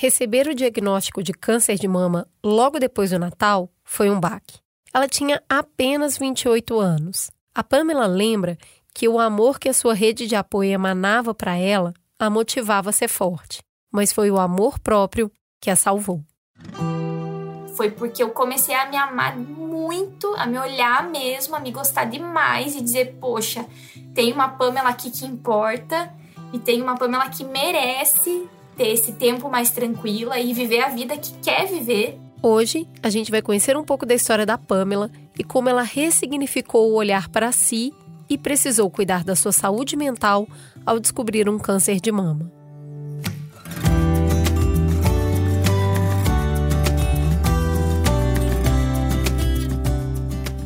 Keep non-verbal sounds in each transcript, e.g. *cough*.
Receber o diagnóstico de câncer de mama logo depois do Natal foi um baque. Ela tinha apenas 28 anos. A Pamela lembra que o amor que a sua rede de apoio emanava para ela a motivava a ser forte, mas foi o amor próprio que a salvou. Foi porque eu comecei a me amar muito, a me olhar mesmo, a me gostar demais e dizer: poxa, tem uma Pamela aqui que importa e tem uma Pamela que merece ter esse tempo mais tranquila e viver a vida que quer viver. Hoje, a gente vai conhecer um pouco da história da Pamela e como ela ressignificou o olhar para si e precisou cuidar da sua saúde mental ao descobrir um câncer de mama.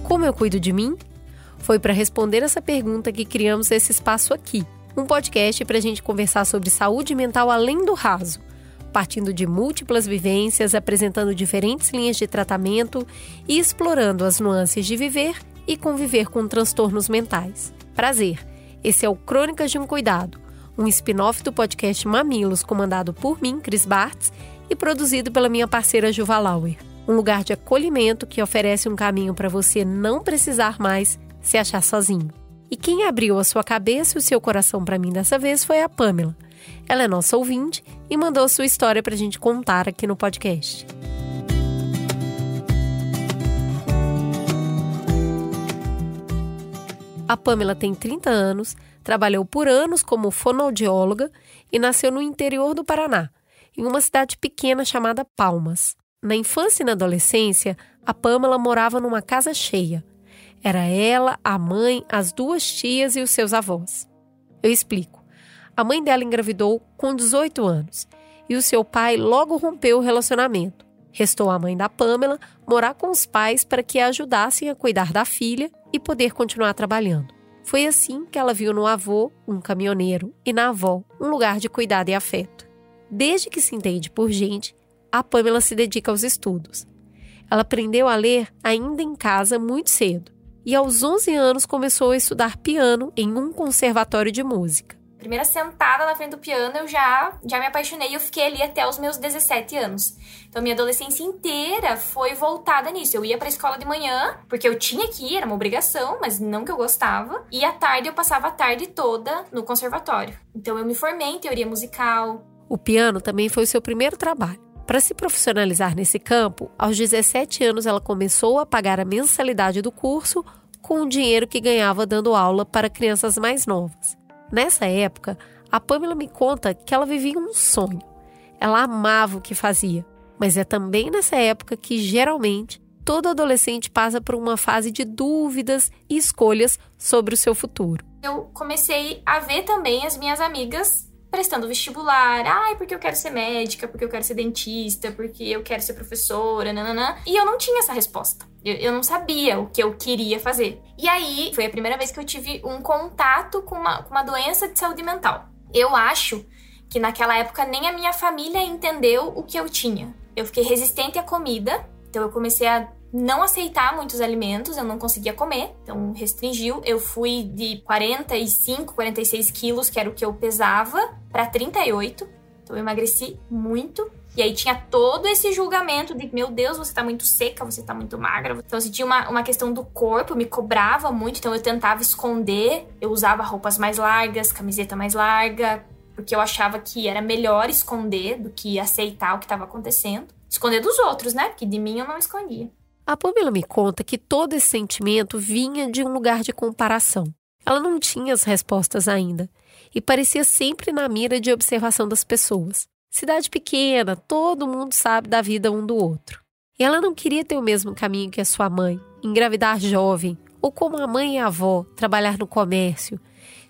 Como eu cuido de mim? Foi para responder essa pergunta que criamos esse espaço aqui um podcast para a gente conversar sobre saúde mental além do raso, partindo de múltiplas vivências, apresentando diferentes linhas de tratamento e explorando as nuances de viver e conviver com transtornos mentais. Prazer! Esse é o Crônicas de um Cuidado, um spin-off do podcast Mamilos, comandado por mim, Cris Bartz, e produzido pela minha parceira Juva Lauer. Um lugar de acolhimento que oferece um caminho para você não precisar mais se achar sozinho. E quem abriu a sua cabeça e o seu coração para mim dessa vez foi a Pamela. Ela é nossa ouvinte e mandou sua história para a gente contar aqui no podcast. A Pamela tem 30 anos, trabalhou por anos como fonoaudióloga e nasceu no interior do Paraná, em uma cidade pequena chamada Palmas. Na infância e na adolescência, a Pamela morava numa casa cheia. Era ela, a mãe, as duas tias e os seus avós. Eu explico. A mãe dela engravidou com 18 anos e o seu pai logo rompeu o relacionamento. Restou a mãe da Pamela morar com os pais para que a ajudassem a cuidar da filha e poder continuar trabalhando. Foi assim que ela viu no avô um caminhoneiro e na avó um lugar de cuidado e afeto. Desde que se entende por gente, a Pamela se dedica aos estudos. Ela aprendeu a ler ainda em casa muito cedo e aos 11 anos começou a estudar piano em um conservatório de música. Primeira sentada na frente do piano, eu já, já me apaixonei e eu fiquei ali até os meus 17 anos. Então, minha adolescência inteira foi voltada nisso. Eu ia pra escola de manhã, porque eu tinha que ir, era uma obrigação, mas não que eu gostava. E à tarde, eu passava a tarde toda no conservatório. Então, eu me formei em teoria musical. O piano também foi o seu primeiro trabalho. Para se profissionalizar nesse campo, aos 17 anos ela começou a pagar a mensalidade do curso com o dinheiro que ganhava dando aula para crianças mais novas. Nessa época, a Pamela me conta que ela vivia um sonho. Ela amava o que fazia, mas é também nessa época que geralmente todo adolescente passa por uma fase de dúvidas e escolhas sobre o seu futuro. Eu comecei a ver também as minhas amigas prestando vestibular. Ai, porque eu quero ser médica, porque eu quero ser dentista, porque eu quero ser professora, nananã. E eu não tinha essa resposta. Eu, eu não sabia o que eu queria fazer. E aí, foi a primeira vez que eu tive um contato com uma, com uma doença de saúde mental. Eu acho que naquela época nem a minha família entendeu o que eu tinha. Eu fiquei resistente à comida, então eu comecei a não aceitar muitos alimentos, eu não conseguia comer, então restringiu. Eu fui de 45, 46 quilos, que era o que eu pesava, para 38. Então eu emagreci muito. E aí tinha todo esse julgamento de, meu Deus, você tá muito seca, você tá muito magra. Então, assim, tinha uma, uma questão do corpo, me cobrava muito, então eu tentava esconder. Eu usava roupas mais largas, camiseta mais larga, porque eu achava que era melhor esconder do que aceitar o que estava acontecendo. Esconder dos outros, né? Porque de mim eu não escondia. A Pamela me conta que todo esse sentimento vinha de um lugar de comparação. Ela não tinha as respostas ainda e parecia sempre na mira de observação das pessoas. Cidade pequena, todo mundo sabe da vida um do outro. E ela não queria ter o mesmo caminho que a sua mãe, engravidar jovem, ou como a mãe e a avó, trabalhar no comércio.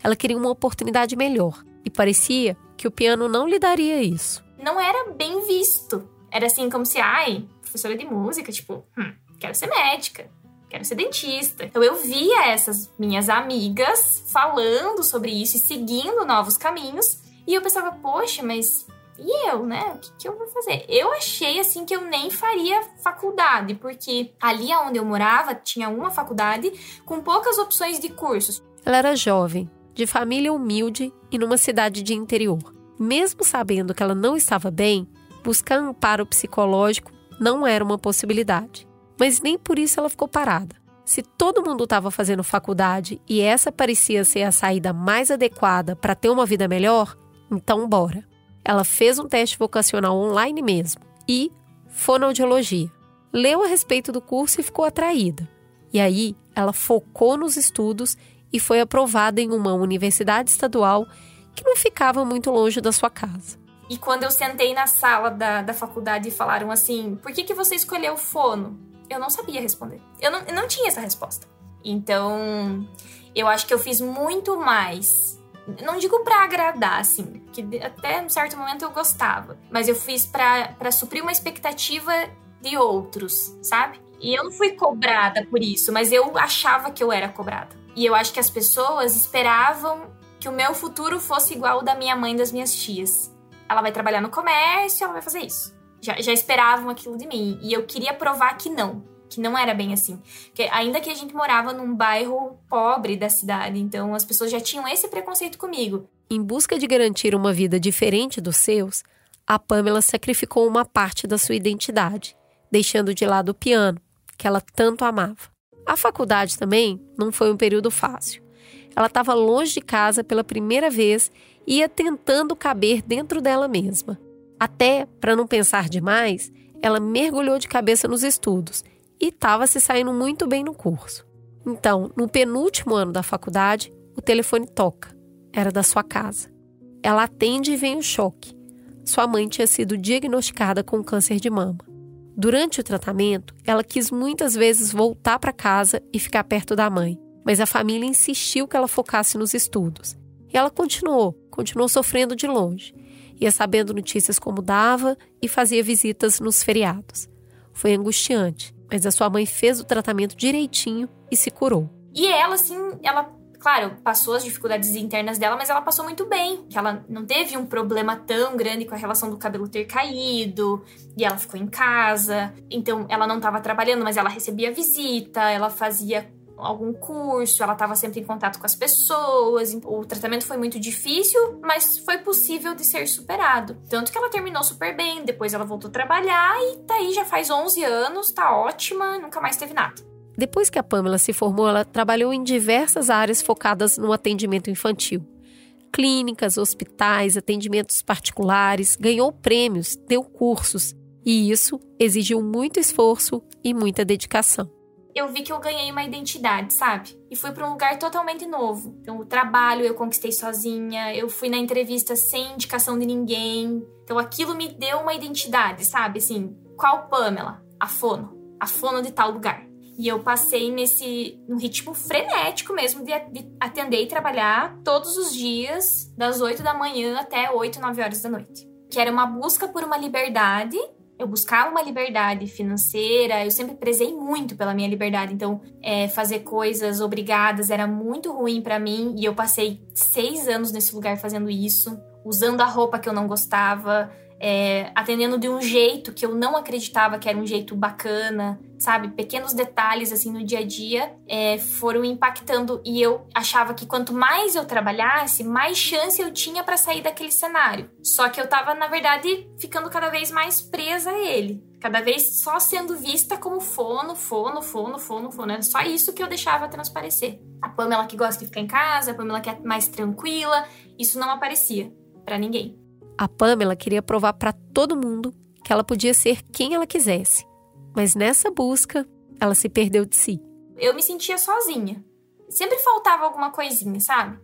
Ela queria uma oportunidade melhor e parecia que o piano não lhe daria isso. Não era bem visto. Era assim como se, ai, professora de música, tipo, hum, quero ser médica, quero ser dentista. Então eu via essas minhas amigas falando sobre isso e seguindo novos caminhos, e eu pensava, poxa, mas e eu, né? O que, que, eu vou fazer? Eu achei assim que eu nem faria faculdade, porque ali onde eu morava tinha uma faculdade com poucas opções de cursos. Ela era jovem, de família humilde e numa cidade de interior. Mesmo sabendo que ela não estava bem, buscar amparo psicológico não era uma possibilidade. Mas nem por isso ela ficou parada. Se todo mundo estava fazendo faculdade e essa parecia ser a saída mais adequada para ter uma vida melhor, então bora. Ela fez um teste vocacional online mesmo e fonoaudiologia. Leu a respeito do curso e ficou atraída. E aí, ela focou nos estudos e foi aprovada em uma universidade estadual que não ficava muito longe da sua casa. E quando eu sentei na sala da, da faculdade e falaram assim: por que, que você escolheu fono? Eu não sabia responder. Eu não, eu não tinha essa resposta. Então, eu acho que eu fiz muito mais. Não digo para agradar, assim, que até um certo momento eu gostava, mas eu fiz para suprir uma expectativa de outros, sabe? E eu não fui cobrada por isso, mas eu achava que eu era cobrada. E eu acho que as pessoas esperavam que o meu futuro fosse igual ao da minha mãe e das minhas tias ela vai trabalhar no comércio, ela vai fazer isso. Já, já esperavam aquilo de mim. E eu queria provar que não, que não era bem assim. Porque ainda que a gente morava num bairro pobre da cidade, então as pessoas já tinham esse preconceito comigo. Em busca de garantir uma vida diferente dos seus, a Pamela sacrificou uma parte da sua identidade, deixando de lado o piano, que ela tanto amava. A faculdade também não foi um período fácil. Ela estava longe de casa pela primeira vez ia tentando caber dentro dela mesma. Até, para não pensar demais, ela mergulhou de cabeça nos estudos e estava se saindo muito bem no curso. Então, no penúltimo ano da faculdade, o telefone toca. Era da sua casa. Ela atende e vem o choque. Sua mãe tinha sido diagnosticada com câncer de mama. Durante o tratamento, ela quis muitas vezes voltar para casa e ficar perto da mãe, mas a família insistiu que ela focasse nos estudos. E ela continuou, continuou sofrendo de longe. Ia sabendo notícias como dava e fazia visitas nos feriados. Foi angustiante, mas a sua mãe fez o tratamento direitinho e se curou. E ela, assim, ela, claro, passou as dificuldades internas dela, mas ela passou muito bem. Que ela não teve um problema tão grande com a relação do cabelo ter caído, e ela ficou em casa. Então, ela não estava trabalhando, mas ela recebia visita, ela fazia algum curso, ela estava sempre em contato com as pessoas. O tratamento foi muito difícil, mas foi possível de ser superado. Tanto que ela terminou super bem, depois ela voltou a trabalhar e tá aí já faz 11 anos, tá ótima, nunca mais teve nada. Depois que a Pamela se formou, ela trabalhou em diversas áreas focadas no atendimento infantil. Clínicas, hospitais, atendimentos particulares, ganhou prêmios, deu cursos. E isso exigiu muito esforço e muita dedicação eu vi que eu ganhei uma identidade, sabe? E fui para um lugar totalmente novo. Então, o trabalho eu conquistei sozinha, eu fui na entrevista sem indicação de ninguém. Então, aquilo me deu uma identidade, sabe? Assim, qual Pamela? A fono. A fono de tal lugar. E eu passei nesse no ritmo frenético mesmo de, de, atender e trabalhar todos os dias, das 8 da manhã até 8, 9 horas da noite. Que era uma busca por uma liberdade eu buscava uma liberdade financeira, eu sempre prezei muito pela minha liberdade, então é, fazer coisas obrigadas era muito ruim para mim e eu passei seis anos nesse lugar fazendo isso, usando a roupa que eu não gostava, é, atendendo de um jeito que eu não acreditava que era um jeito bacana, sabe? Pequenos detalhes assim no dia a dia é, foram impactando e eu achava que quanto mais eu trabalhasse, mais chance eu tinha para sair daquele cenário. Só que eu tava, na verdade, ficando cada vez mais presa a ele. Cada vez só sendo vista como fono, fono, fono, fono, fono. Era só isso que eu deixava transparecer. A Pamela que gosta de ficar em casa, a Pamela que é mais tranquila, isso não aparecia para ninguém. A Pamela queria provar para todo mundo que ela podia ser quem ela quisesse. Mas nessa busca, ela se perdeu de si. Eu me sentia sozinha. Sempre faltava alguma coisinha, sabe?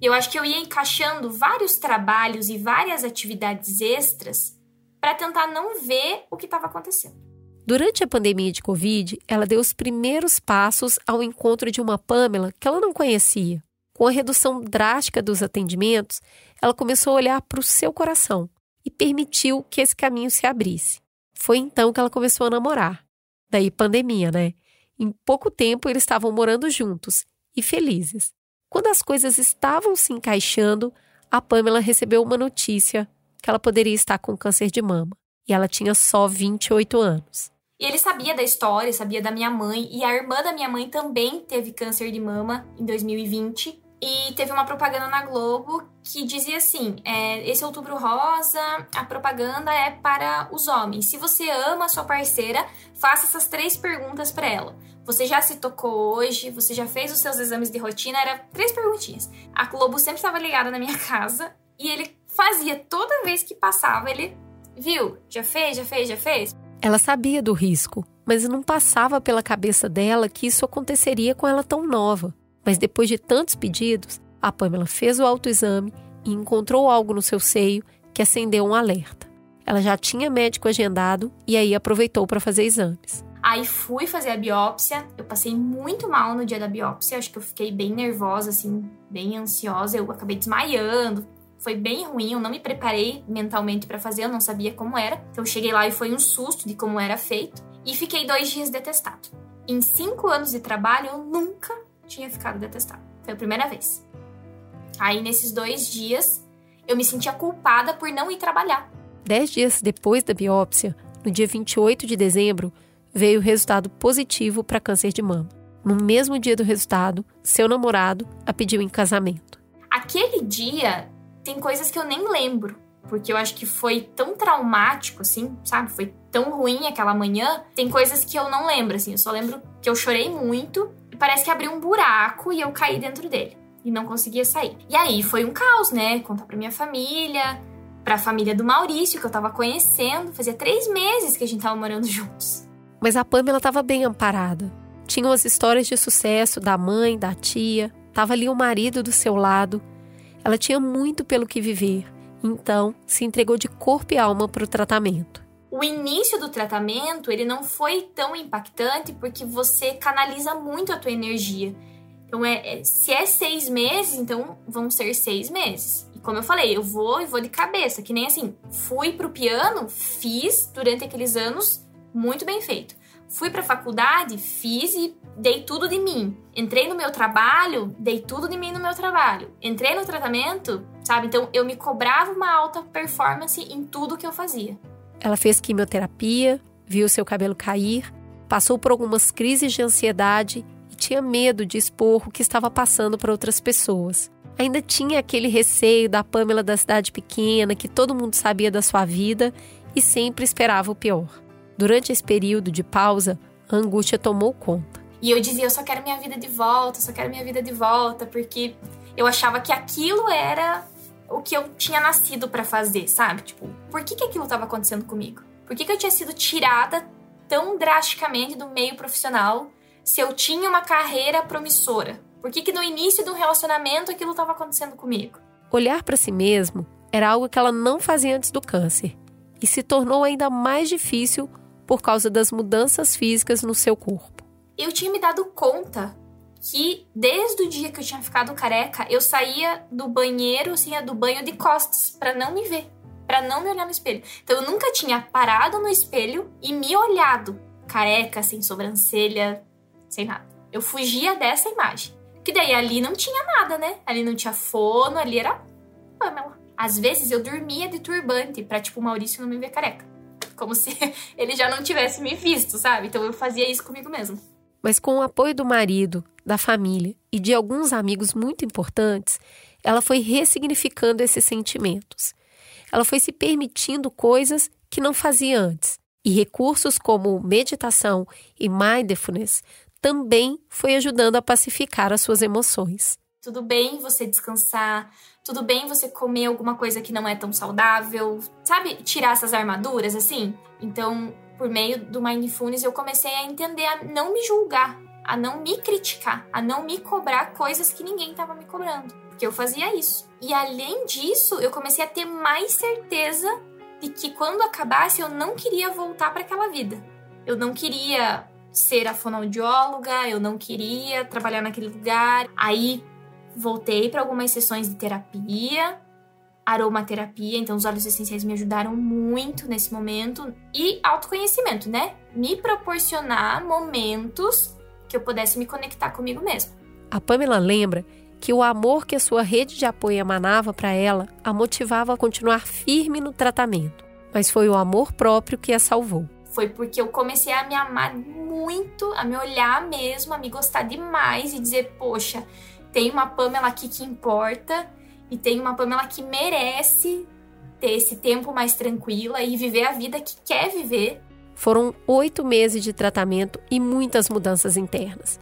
E eu acho que eu ia encaixando vários trabalhos e várias atividades extras para tentar não ver o que estava acontecendo. Durante a pandemia de Covid, ela deu os primeiros passos ao encontro de uma Pamela que ela não conhecia. Com a redução drástica dos atendimentos, ela começou a olhar para o seu coração e permitiu que esse caminho se abrisse. Foi então que ela começou a namorar. Daí pandemia, né? Em pouco tempo eles estavam morando juntos e felizes. Quando as coisas estavam se encaixando, a Pamela recebeu uma notícia que ela poderia estar com câncer de mama. E ela tinha só 28 anos. E ele sabia da história, sabia da minha mãe, e a irmã da minha mãe também teve câncer de mama em 2020. E teve uma propaganda na Globo que dizia assim: é, esse outubro rosa, a propaganda é para os homens. Se você ama a sua parceira, faça essas três perguntas para ela. Você já se tocou hoje? Você já fez os seus exames de rotina? Era três perguntinhas. A Globo sempre estava ligada na minha *laughs* casa e ele fazia toda vez que passava, ele viu, já fez, já fez, já fez. Ela sabia do risco, mas não passava pela cabeça dela que isso aconteceria com ela tão nova. Mas depois de tantos pedidos, a Pamela fez o autoexame e encontrou algo no seu seio que acendeu um alerta. Ela já tinha médico agendado e aí aproveitou para fazer exames. Aí fui fazer a biópsia. Eu passei muito mal no dia da biópsia. Acho que eu fiquei bem nervosa, assim, bem ansiosa. Eu acabei desmaiando. Foi bem ruim. Eu não me preparei mentalmente para fazer. Eu não sabia como era. Então cheguei lá e foi um susto de como era feito. E fiquei dois dias detestado. Em cinco anos de trabalho, eu nunca tinha ficado detestável. Foi a primeira vez. Aí, nesses dois dias, eu me sentia culpada por não ir trabalhar. Dez dias depois da biópsia, no dia 28 de dezembro, veio o resultado positivo para câncer de mama. No mesmo dia do resultado, seu namorado a pediu em casamento. Aquele dia tem coisas que eu nem lembro, porque eu acho que foi tão traumático, assim, sabe? Foi tão ruim aquela manhã. Tem coisas que eu não lembro, assim. Eu só lembro que eu chorei muito parece que abriu um buraco e eu caí dentro dele. E não conseguia sair. E aí foi um caos, né? Contar pra minha família, pra família do Maurício, que eu tava conhecendo. Fazia três meses que a gente tava morando juntos. Mas a Pamela tava bem amparada. Tinham as histórias de sucesso da mãe, da tia, tava ali o marido do seu lado. Ela tinha muito pelo que viver, então se entregou de corpo e alma para o tratamento o início do tratamento ele não foi tão impactante porque você canaliza muito a tua energia. Então, é, é, se é seis meses, então vão ser seis meses. E como eu falei, eu vou e vou de cabeça, que nem assim, fui pro piano, fiz durante aqueles anos, muito bem feito. Fui pra faculdade, fiz e dei tudo de mim. Entrei no meu trabalho, dei tudo de mim no meu trabalho. Entrei no tratamento, sabe? Então eu me cobrava uma alta performance em tudo que eu fazia. Ela fez quimioterapia, viu seu cabelo cair, passou por algumas crises de ansiedade e tinha medo de expor o que estava passando para outras pessoas. Ainda tinha aquele receio da Pamela da cidade pequena, que todo mundo sabia da sua vida e sempre esperava o pior. Durante esse período de pausa, a angústia tomou conta. E eu dizia: eu só quero minha vida de volta, só quero minha vida de volta, porque eu achava que aquilo era o que eu tinha nascido para fazer, sabe? Tipo, por que, que aquilo estava acontecendo comigo? Por que, que eu tinha sido tirada tão drasticamente do meio profissional se eu tinha uma carreira promissora? Por que, que no início do relacionamento aquilo estava acontecendo comigo? Olhar para si mesmo era algo que ela não fazia antes do câncer e se tornou ainda mais difícil por causa das mudanças físicas no seu corpo. Eu tinha me dado conta que desde o dia que eu tinha ficado careca, eu saía do banheiro, assim, do banho de costas, para não me ver, para não me olhar no espelho. Então eu nunca tinha parado no espelho e me olhado careca, sem sobrancelha, sem nada. Eu fugia dessa imagem. Que daí ali não tinha nada, né? Ali não tinha fono, ali era Pamela. Às vezes eu dormia de turbante pra, tipo, o Maurício não me ver careca. Como *laughs* se ele já não tivesse me visto, sabe? Então eu fazia isso comigo mesmo. Mas com o apoio do marido, da família e de alguns amigos muito importantes, ela foi ressignificando esses sentimentos. Ela foi se permitindo coisas que não fazia antes. E recursos como meditação e mindfulness também foi ajudando a pacificar as suas emoções. Tudo bem você descansar, tudo bem você comer alguma coisa que não é tão saudável, sabe? Tirar essas armaduras assim. Então, por meio do mindfulness, eu comecei a entender a não me julgar, a não me criticar, a não me cobrar coisas que ninguém estava me cobrando, porque eu fazia isso. E além disso, eu comecei a ter mais certeza de que quando acabasse eu não queria voltar para aquela vida. Eu não queria ser a fonoaudióloga, eu não queria trabalhar naquele lugar. Aí voltei para algumas sessões de terapia, aromaterapia, então os óleos essenciais me ajudaram muito nesse momento e autoconhecimento, né? Me proporcionar momentos que eu pudesse me conectar comigo mesmo. A Pamela lembra que o amor que a sua rede de apoio emanava para ela a motivava a continuar firme no tratamento, mas foi o amor próprio que a salvou. Foi porque eu comecei a me amar muito, a me olhar mesmo, a me gostar demais e dizer, poxa, tem uma Pamela aqui que importa e tem uma Pamela que merece ter esse tempo mais tranquila e viver a vida que quer viver. Foram oito meses de tratamento e muitas mudanças internas.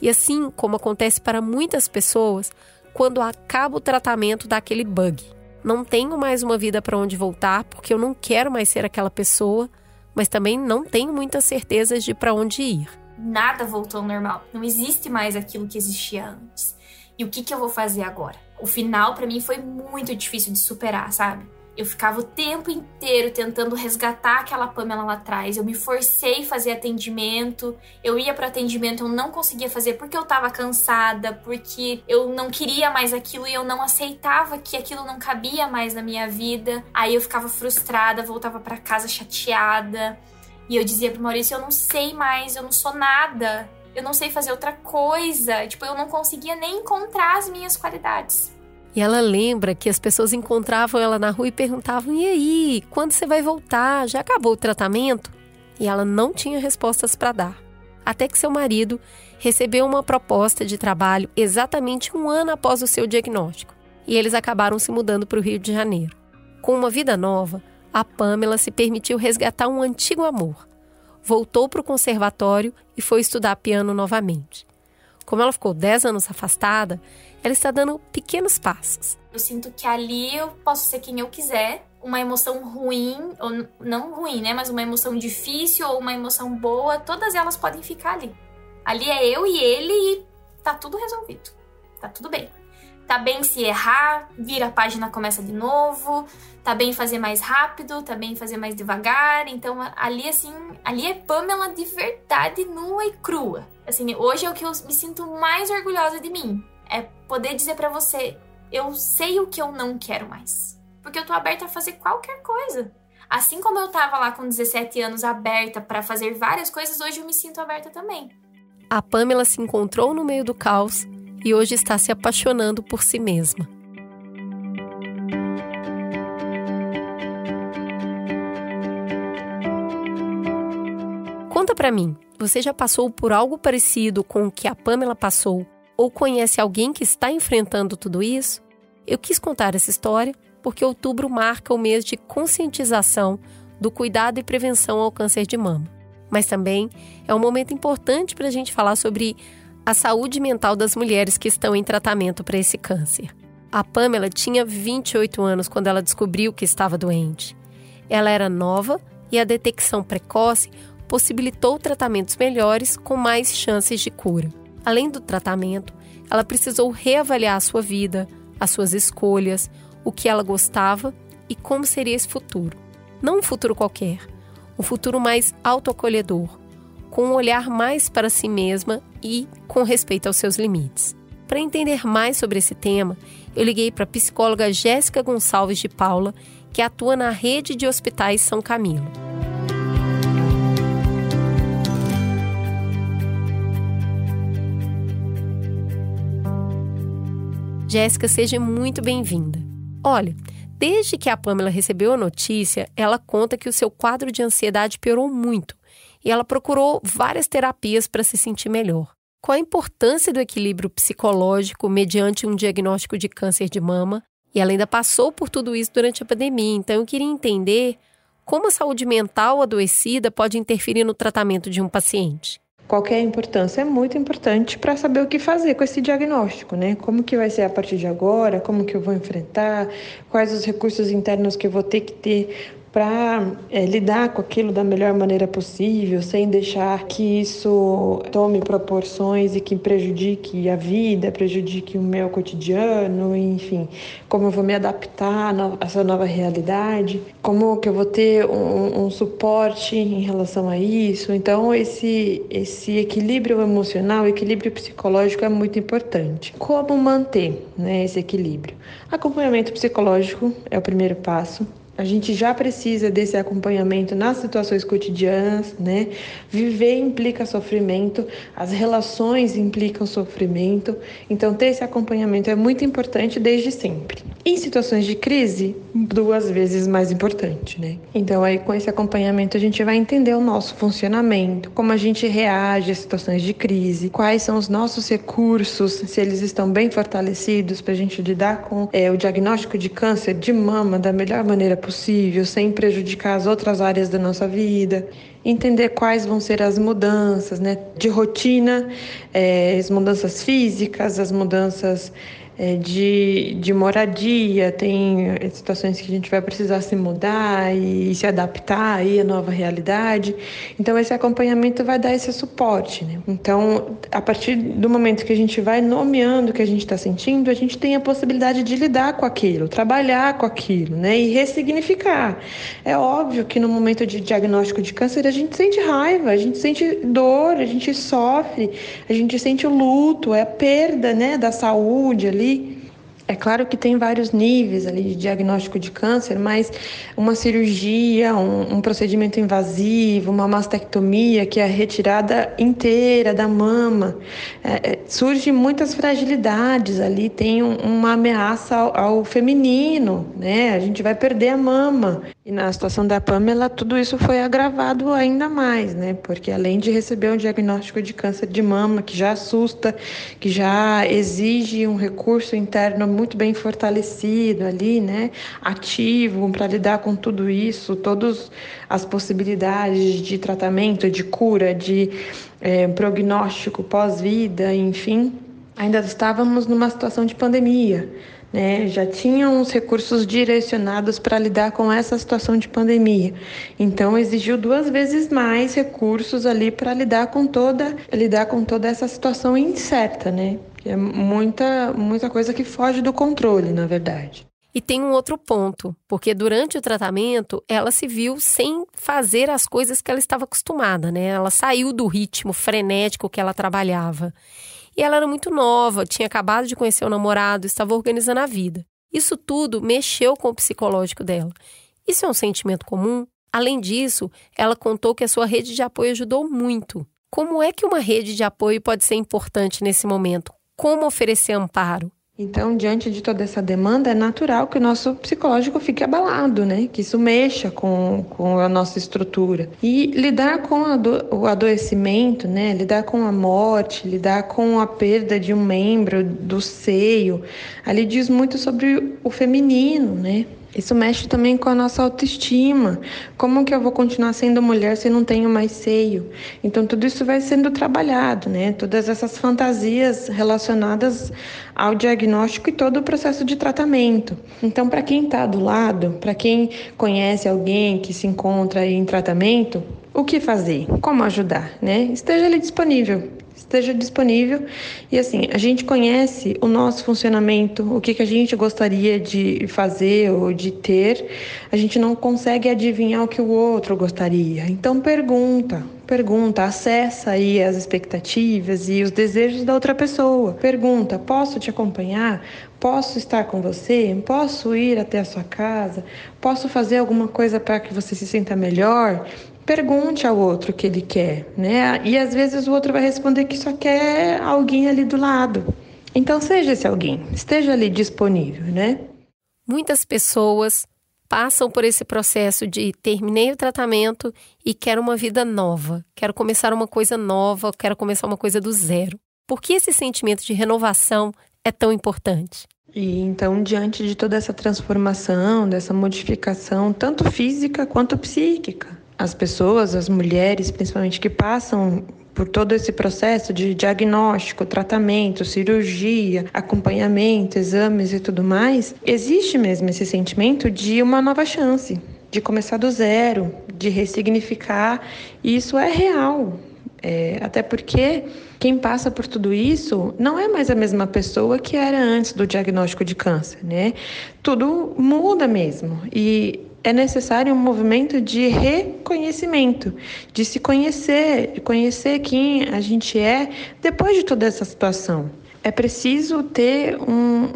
E assim como acontece para muitas pessoas, quando acaba o tratamento daquele bug. Não tenho mais uma vida para onde voltar porque eu não quero mais ser aquela pessoa, mas também não tenho muitas certezas de para onde ir. Nada voltou ao normal. Não existe mais aquilo que existia antes. E o que, que eu vou fazer agora? O final para mim foi muito difícil de superar, sabe? Eu ficava o tempo inteiro tentando resgatar aquela Pamela lá atrás. Eu me forcei a fazer atendimento. Eu ia para atendimento, eu não conseguia fazer porque eu tava cansada, porque eu não queria mais aquilo e eu não aceitava que aquilo não cabia mais na minha vida. Aí eu ficava frustrada, voltava para casa chateada. E eu dizia pro Maurício: eu não sei mais, eu não sou nada. Eu não sei fazer outra coisa. Tipo, eu não conseguia nem encontrar as minhas qualidades. E ela lembra que as pessoas encontravam ela na rua e perguntavam: e aí, quando você vai voltar? Já acabou o tratamento? E ela não tinha respostas para dar. Até que seu marido recebeu uma proposta de trabalho exatamente um ano após o seu diagnóstico. E eles acabaram se mudando para o Rio de Janeiro. Com uma vida nova, a Pamela se permitiu resgatar um antigo amor. Voltou para o conservatório e foi estudar piano novamente. Como ela ficou 10 anos afastada, ela está dando pequenos passos. Eu sinto que ali eu posso ser quem eu quiser. Uma emoção ruim, ou não ruim, né? Mas uma emoção difícil ou uma emoção boa, todas elas podem ficar ali. Ali é eu e ele e tá tudo resolvido. Tá tudo bem. Tá bem se errar, vira a página, começa de novo. Tá bem fazer mais rápido, tá bem fazer mais devagar. Então ali assim, ali é Pamela de verdade nua e crua. Assim, hoje é o que eu me sinto mais orgulhosa de mim. É poder dizer para você, eu sei o que eu não quero mais. Porque eu tô aberta a fazer qualquer coisa. Assim como eu tava lá com 17 anos aberta para fazer várias coisas, hoje eu me sinto aberta também. A Pamela se encontrou no meio do caos e hoje está se apaixonando por si mesma. Conta para mim, você já passou por algo parecido com o que a Pamela passou ou conhece alguém que está enfrentando tudo isso? Eu quis contar essa história porque outubro marca o mês de conscientização do cuidado e prevenção ao câncer de mama. Mas também é um momento importante para a gente falar sobre a saúde mental das mulheres que estão em tratamento para esse câncer. A Pamela tinha 28 anos quando ela descobriu que estava doente. Ela era nova e a detecção precoce possibilitou tratamentos melhores com mais chances de cura. Além do tratamento, ela precisou reavaliar a sua vida, as suas escolhas, o que ela gostava e como seria esse futuro. Não um futuro qualquer, um futuro mais autoacolhedor, com um olhar mais para si mesma e com respeito aos seus limites. Para entender mais sobre esse tema, eu liguei para a psicóloga Jéssica Gonçalves de Paula, que atua na rede de hospitais São Camilo. Jéssica, seja muito bem-vinda. Olha, desde que a Pamela recebeu a notícia, ela conta que o seu quadro de ansiedade piorou muito e ela procurou várias terapias para se sentir melhor. Qual a importância do equilíbrio psicológico mediante um diagnóstico de câncer de mama? E ela ainda passou por tudo isso durante a pandemia, então eu queria entender como a saúde mental adoecida pode interferir no tratamento de um paciente. Qual é a importância? É muito importante para saber o que fazer com esse diagnóstico, né? Como que vai ser a partir de agora, como que eu vou enfrentar, quais os recursos internos que eu vou ter que ter para é, lidar com aquilo da melhor maneira possível, sem deixar que isso tome proporções e que prejudique a vida, prejudique o meu cotidiano, enfim, como eu vou me adaptar a essa nova realidade, como que eu vou ter um, um suporte em relação a isso. Então, esse, esse equilíbrio emocional, equilíbrio psicológico é muito importante. Como manter né, esse equilíbrio? Acompanhamento psicológico é o primeiro passo a gente já precisa desse acompanhamento nas situações cotidianas, né? Viver implica sofrimento, as relações implicam sofrimento, então ter esse acompanhamento é muito importante desde sempre. Em situações de crise, duas vezes mais importante, né? Então aí com esse acompanhamento a gente vai entender o nosso funcionamento, como a gente reage a situações de crise, quais são os nossos recursos, se eles estão bem fortalecidos para a gente lidar com é, o diagnóstico de câncer de mama da melhor maneira possível, sem prejudicar as outras áreas da nossa vida. Entender quais vão ser as mudanças né, de rotina, é, as mudanças físicas, as mudanças é, de, de moradia, tem situações que a gente vai precisar se mudar e, se adaptar aí à nova realidade. Então, esse acompanhamento vai dar esse suporte. Né? Então, a partir do momento que a gente vai nomeando o que a gente está sentindo, a gente tem a possibilidade de lidar com aquilo, trabalhar com aquilo né? e ressignificar. É óbvio que no momento de diagnóstico de câncer, a gente sente raiva, a gente sente dor, a gente sofre, a gente sente o luto, é a perda né, da saúde ali ali é claro que tem vários níveis ali de diagnóstico de câncer, mas uma cirurgia, um, um, procedimento invasivo, uma mastectomia, que é a retirada inteira da mama, é, é, surge muitas fragilidades ali, tem um, uma ameaça ao, ao, feminino, né? A gente vai perder a mama. E na situação da Pamela, tudo isso foi agravado ainda mais, né? Porque além de receber um diagnóstico de câncer de mama, que já assusta, que já exige um recurso interno muito bem fortalecido ali, né? Ativo para lidar com tudo isso, todas as possibilidades de tratamento, de cura, de é, prognóstico pós-vida, enfim. Ainda estávamos numa situação de pandemia. Né, já tinham os recursos direcionados para lidar com essa situação de pandemia. Então exigiu duas vezes mais recursos ali para lidar com toda lidar com toda essa situação incerta, né? É muita, muita coisa que foge do controle, na verdade. E tem um outro ponto, porque durante o tratamento ela se viu sem fazer as coisas que ela estava acostumada, né? Ela saiu do ritmo frenético que ela trabalhava. E ela era muito nova, tinha acabado de conhecer o namorado, estava organizando a vida. Isso tudo mexeu com o psicológico dela. Isso é um sentimento comum? Além disso, ela contou que a sua rede de apoio ajudou muito. Como é que uma rede de apoio pode ser importante nesse momento? como oferecer amparo. Então, diante de toda essa demanda, é natural que o nosso psicológico fique abalado, né? Que isso mexa com, com a nossa estrutura. E lidar com o adoecimento, né? Lidar com a morte, lidar com a perda de um membro do seio, ali diz muito sobre o feminino, né? Isso mexe também com a nossa autoestima. Como que eu vou continuar sendo mulher se não tenho mais seio? Então tudo isso vai sendo trabalhado, né? Todas essas fantasias relacionadas ao diagnóstico e todo o processo de tratamento. Então, para quem está do lado, para quem conhece alguém que se encontra em tratamento, o que fazer? Como ajudar, né? Esteja ali disponível esteja disponível. E assim, a gente conhece o nosso funcionamento, o que, que a gente gostaria de fazer ou de ter, a gente não consegue adivinhar o que o outro gostaria. Então pergunta, pergunta, acessa aí as expectativas e os desejos da outra pessoa. Pergunta: posso te acompanhar? Posso estar com você? Posso ir até a sua casa? Posso fazer alguma coisa para que você se sinta melhor? Pergunte ao outro o que ele quer, né? E às vezes o outro vai responder que só quer alguém ali do lado. Então seja esse alguém, esteja ali disponível, né? Muitas pessoas passam por esse processo de terminei o tratamento e quero uma vida nova, quero começar uma coisa nova, quero começar uma coisa do zero. Por que esse sentimento de renovação é tão importante? E então, diante de toda essa transformação, dessa modificação, tanto física quanto psíquica, as pessoas, as mulheres, principalmente que passam por todo esse processo de diagnóstico, tratamento, cirurgia, acompanhamento, exames e tudo mais, existe mesmo esse sentimento de uma nova chance, de começar do zero, de ressignificar, e isso é real. É, até porque quem passa por tudo isso não é mais a mesma pessoa que era antes do diagnóstico de câncer, né? Tudo muda mesmo. E é necessário um movimento de reconhecimento, de se conhecer, de conhecer quem a gente é depois de toda essa situação. É preciso ter um,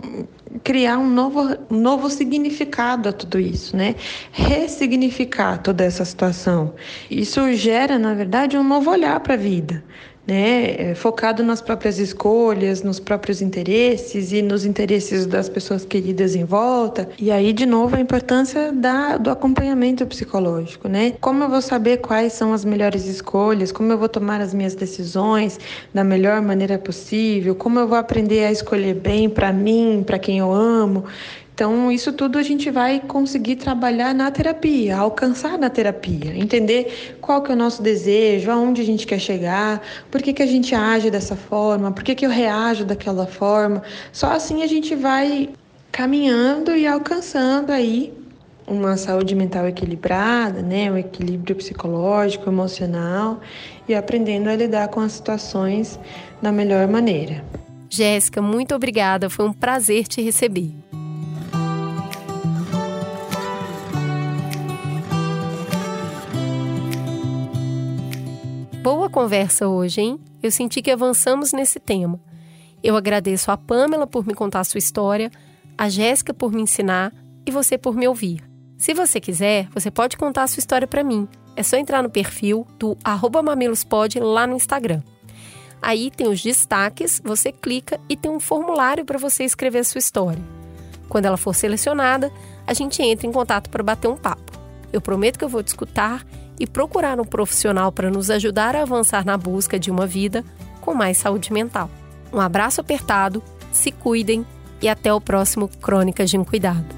criar um novo, um novo significado a tudo isso, né? Ressignificar toda essa situação. Isso gera, na verdade, um novo olhar para a vida né, é, focado nas próprias escolhas, nos próprios interesses e nos interesses das pessoas queridas em volta. E aí, de novo, a importância da, do acompanhamento psicológico, né? Como eu vou saber quais são as melhores escolhas, como eu vou tomar as minhas decisões da melhor maneira possível, como eu vou aprender a escolher bem para mim, para quem eu amo. Então, isso tudo a gente vai conseguir trabalhar na terapia, alcançar na terapia, entender qual que é o nosso desejo, aonde a gente quer chegar, por que, que a gente age dessa forma, por que, que eu reajo daquela forma. Só assim a gente vai caminhando e alcançando aí uma saúde mental equilibrada, né, um equilíbrio psicológico, emocional e aprendendo a lidar com as situações da melhor maneira. Jéssica, muito obrigada, foi um prazer te receber. Boa conversa hoje, hein? Eu senti que avançamos nesse tema. Eu agradeço a Pamela por me contar sua história, a Jéssica por me ensinar e você por me ouvir. Se você quiser, você pode contar sua história para mim. É só entrar no perfil do mamilospod lá no Instagram. Aí tem os destaques, você clica e tem um formulário para você escrever sua história. Quando ela for selecionada, a gente entra em contato para bater um papo. Eu prometo que eu vou te escutar e procurar um profissional para nos ajudar a avançar na busca de uma vida com mais saúde mental. Um abraço apertado, se cuidem e até o próximo Crônicas de um Cuidado.